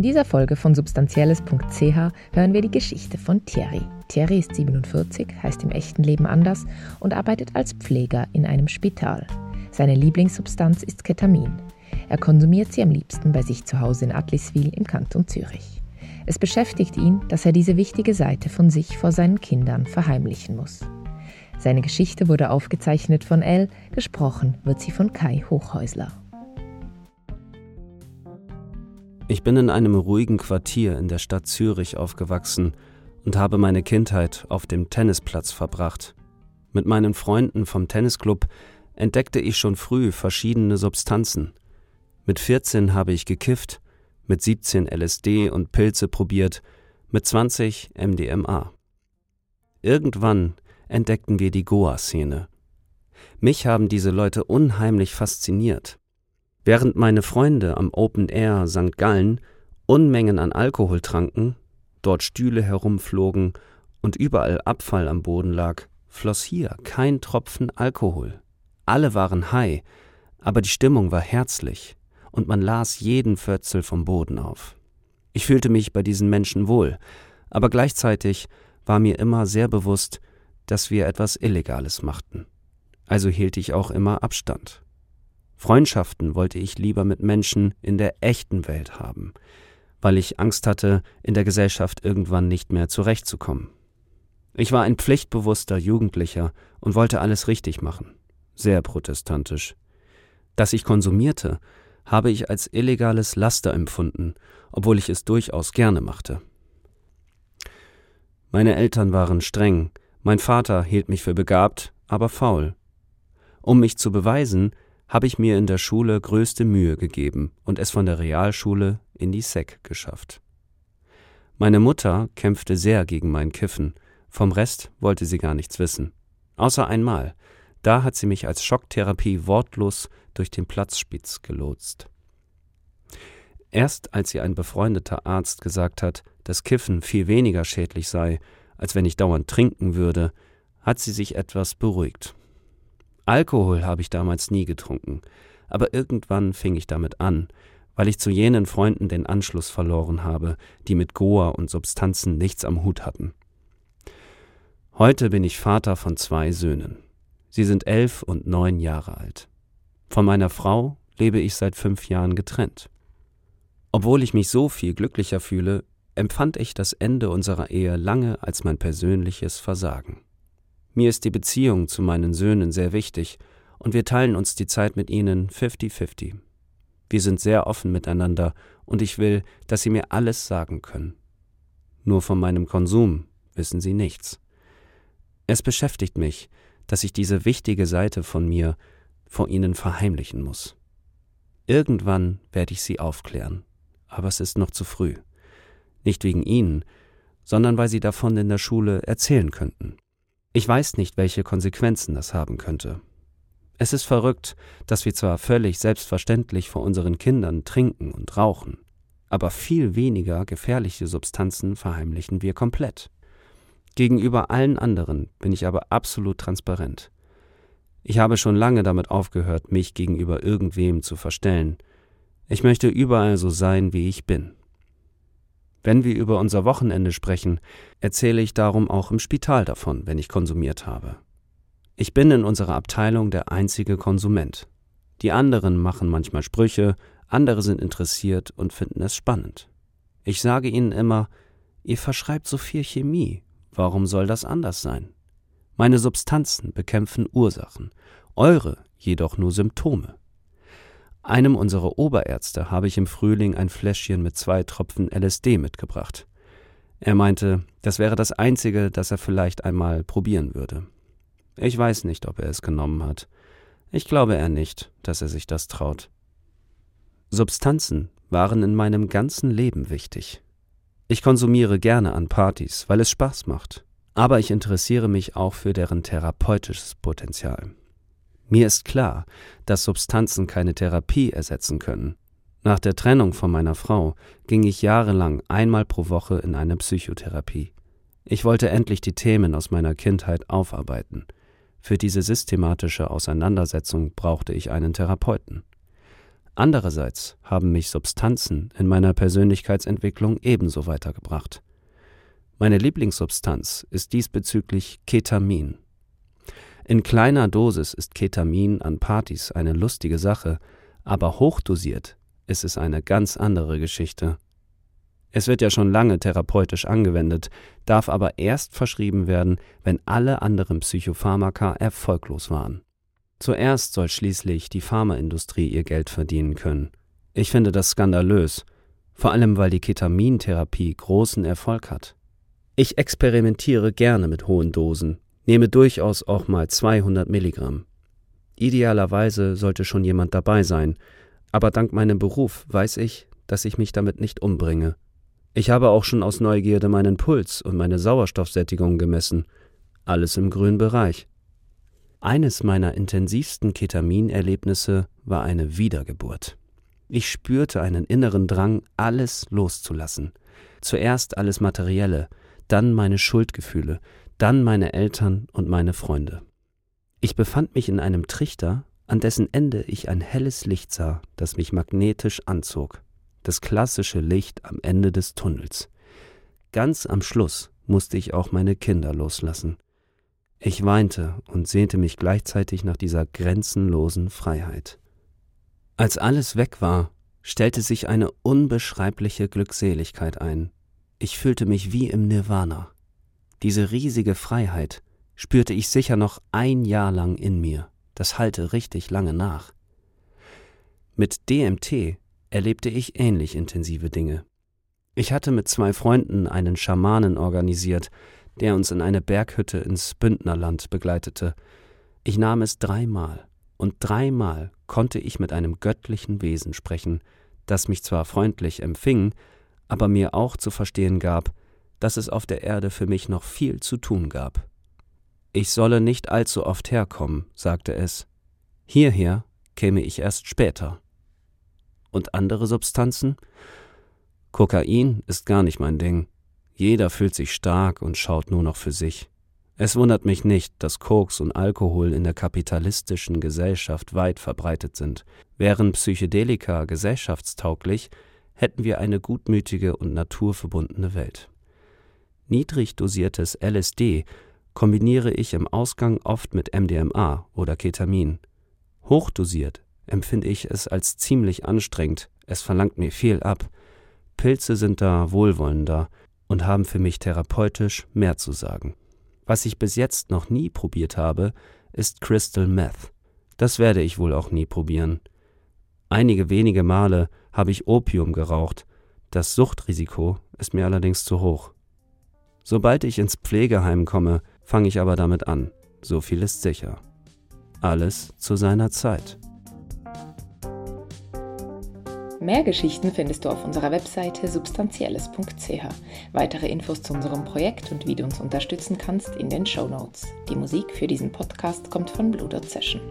In dieser Folge von substanzielles.ch hören wir die Geschichte von Thierry. Thierry ist 47, heißt im echten Leben anders und arbeitet als Pfleger in einem Spital. Seine Lieblingssubstanz ist Ketamin. Er konsumiert sie am liebsten bei sich zu Hause in Atliswil im Kanton Zürich. Es beschäftigt ihn, dass er diese wichtige Seite von sich vor seinen Kindern verheimlichen muss. Seine Geschichte wurde aufgezeichnet von Elle, gesprochen wird sie von Kai Hochhäusler. Ich bin in einem ruhigen Quartier in der Stadt Zürich aufgewachsen und habe meine Kindheit auf dem Tennisplatz verbracht. Mit meinen Freunden vom Tennisclub entdeckte ich schon früh verschiedene Substanzen. Mit 14 habe ich gekifft, mit 17 LSD und Pilze probiert, mit 20 MDMA. Irgendwann entdeckten wir die Goa-Szene. Mich haben diese Leute unheimlich fasziniert. Während meine Freunde am Open Air St. Gallen Unmengen an Alkohol tranken, dort Stühle herumflogen und überall Abfall am Boden lag, floss hier kein Tropfen Alkohol. Alle waren high, aber die Stimmung war herzlich und man las jeden Fötzel vom Boden auf. Ich fühlte mich bei diesen Menschen wohl, aber gleichzeitig war mir immer sehr bewusst, dass wir etwas Illegales machten. Also hielt ich auch immer Abstand. Freundschaften wollte ich lieber mit Menschen in der echten Welt haben, weil ich Angst hatte, in der Gesellschaft irgendwann nicht mehr zurechtzukommen. Ich war ein pflichtbewusster Jugendlicher und wollte alles richtig machen, sehr protestantisch. Dass ich konsumierte, habe ich als illegales Laster empfunden, obwohl ich es durchaus gerne machte. Meine Eltern waren streng, mein Vater hielt mich für begabt, aber faul. Um mich zu beweisen, habe ich mir in der Schule größte Mühe gegeben und es von der Realschule in die Sek geschafft. Meine Mutter kämpfte sehr gegen mein Kiffen, vom Rest wollte sie gar nichts wissen. Außer einmal, da hat sie mich als Schocktherapie wortlos durch den Platzspitz gelotst. Erst als ihr ein befreundeter Arzt gesagt hat, dass Kiffen viel weniger schädlich sei, als wenn ich dauernd trinken würde, hat sie sich etwas beruhigt. Alkohol habe ich damals nie getrunken, aber irgendwann fing ich damit an, weil ich zu jenen Freunden den Anschluss verloren habe, die mit Goa und Substanzen nichts am Hut hatten. Heute bin ich Vater von zwei Söhnen. Sie sind elf und neun Jahre alt. Von meiner Frau lebe ich seit fünf Jahren getrennt. Obwohl ich mich so viel glücklicher fühle, empfand ich das Ende unserer Ehe lange als mein persönliches Versagen. Mir ist die Beziehung zu meinen Söhnen sehr wichtig und wir teilen uns die Zeit mit ihnen 50-50. Wir sind sehr offen miteinander und ich will, dass sie mir alles sagen können. Nur von meinem Konsum wissen sie nichts. Es beschäftigt mich, dass ich diese wichtige Seite von mir vor ihnen verheimlichen muss. Irgendwann werde ich sie aufklären, aber es ist noch zu früh. Nicht wegen ihnen, sondern weil sie davon in der Schule erzählen könnten. Ich weiß nicht, welche Konsequenzen das haben könnte. Es ist verrückt, dass wir zwar völlig selbstverständlich vor unseren Kindern trinken und rauchen, aber viel weniger gefährliche Substanzen verheimlichen wir komplett. Gegenüber allen anderen bin ich aber absolut transparent. Ich habe schon lange damit aufgehört, mich gegenüber irgendwem zu verstellen. Ich möchte überall so sein, wie ich bin. Wenn wir über unser Wochenende sprechen, erzähle ich darum auch im Spital davon, wenn ich konsumiert habe. Ich bin in unserer Abteilung der einzige Konsument. Die anderen machen manchmal Sprüche, andere sind interessiert und finden es spannend. Ich sage ihnen immer, ihr verschreibt so viel Chemie, warum soll das anders sein? Meine Substanzen bekämpfen Ursachen, eure jedoch nur Symptome. Einem unserer Oberärzte habe ich im Frühling ein Fläschchen mit zwei Tropfen LSD mitgebracht. Er meinte, das wäre das Einzige, das er vielleicht einmal probieren würde. Ich weiß nicht, ob er es genommen hat. Ich glaube eher nicht, dass er sich das traut. Substanzen waren in meinem ganzen Leben wichtig. Ich konsumiere gerne an Partys, weil es Spaß macht, aber ich interessiere mich auch für deren therapeutisches Potenzial. Mir ist klar, dass Substanzen keine Therapie ersetzen können. Nach der Trennung von meiner Frau ging ich jahrelang einmal pro Woche in eine Psychotherapie. Ich wollte endlich die Themen aus meiner Kindheit aufarbeiten. Für diese systematische Auseinandersetzung brauchte ich einen Therapeuten. Andererseits haben mich Substanzen in meiner Persönlichkeitsentwicklung ebenso weitergebracht. Meine Lieblingssubstanz ist diesbezüglich Ketamin. In kleiner Dosis ist Ketamin an Partys eine lustige Sache, aber hochdosiert ist es eine ganz andere Geschichte. Es wird ja schon lange therapeutisch angewendet, darf aber erst verschrieben werden, wenn alle anderen Psychopharmaka erfolglos waren. Zuerst soll schließlich die Pharmaindustrie ihr Geld verdienen können. Ich finde das skandalös, vor allem weil die Ketamintherapie großen Erfolg hat. Ich experimentiere gerne mit hohen Dosen, nehme durchaus auch mal 200 Milligramm. Idealerweise sollte schon jemand dabei sein, aber dank meinem Beruf weiß ich, dass ich mich damit nicht umbringe. Ich habe auch schon aus Neugierde meinen Puls und meine Sauerstoffsättigung gemessen. Alles im grünen Bereich. Eines meiner intensivsten Ketaminerlebnisse war eine Wiedergeburt. Ich spürte einen inneren Drang, alles loszulassen. Zuerst alles Materielle, dann meine Schuldgefühle, dann meine Eltern und meine Freunde. Ich befand mich in einem Trichter, an dessen Ende ich ein helles Licht sah, das mich magnetisch anzog das klassische Licht am Ende des Tunnels. Ganz am Schluss musste ich auch meine Kinder loslassen. Ich weinte und sehnte mich gleichzeitig nach dieser grenzenlosen Freiheit. Als alles weg war, stellte sich eine unbeschreibliche Glückseligkeit ein. Ich fühlte mich wie im Nirvana. Diese riesige Freiheit spürte ich sicher noch ein Jahr lang in mir. Das halte richtig lange nach. Mit DMT erlebte ich ähnlich intensive Dinge. Ich hatte mit zwei Freunden einen Schamanen organisiert, der uns in eine Berghütte ins Bündnerland begleitete. Ich nahm es dreimal, und dreimal konnte ich mit einem göttlichen Wesen sprechen, das mich zwar freundlich empfing, aber mir auch zu verstehen gab, dass es auf der Erde für mich noch viel zu tun gab. Ich solle nicht allzu oft herkommen, sagte es. Hierher käme ich erst später. Und andere Substanzen? Kokain ist gar nicht mein Ding. Jeder fühlt sich stark und schaut nur noch für sich. Es wundert mich nicht, dass Koks und Alkohol in der kapitalistischen Gesellschaft weit verbreitet sind. Wären Psychedelika gesellschaftstauglich, hätten wir eine gutmütige und naturverbundene Welt. Niedrig dosiertes LSD kombiniere ich im Ausgang oft mit MDMA oder Ketamin. Hochdosiert empfinde ich es als ziemlich anstrengend, es verlangt mir viel ab. Pilze sind da wohlwollender und haben für mich therapeutisch mehr zu sagen. Was ich bis jetzt noch nie probiert habe, ist Crystal Meth. Das werde ich wohl auch nie probieren. Einige wenige Male habe ich Opium geraucht, das Suchtrisiko ist mir allerdings zu hoch. Sobald ich ins Pflegeheim komme, fange ich aber damit an, so viel ist sicher. Alles zu seiner Zeit. Mehr Geschichten findest du auf unserer Webseite substanzielles.ch. Weitere Infos zu unserem Projekt und wie du uns unterstützen kannst in den Show Notes. Die Musik für diesen Podcast kommt von Blue Dot Session.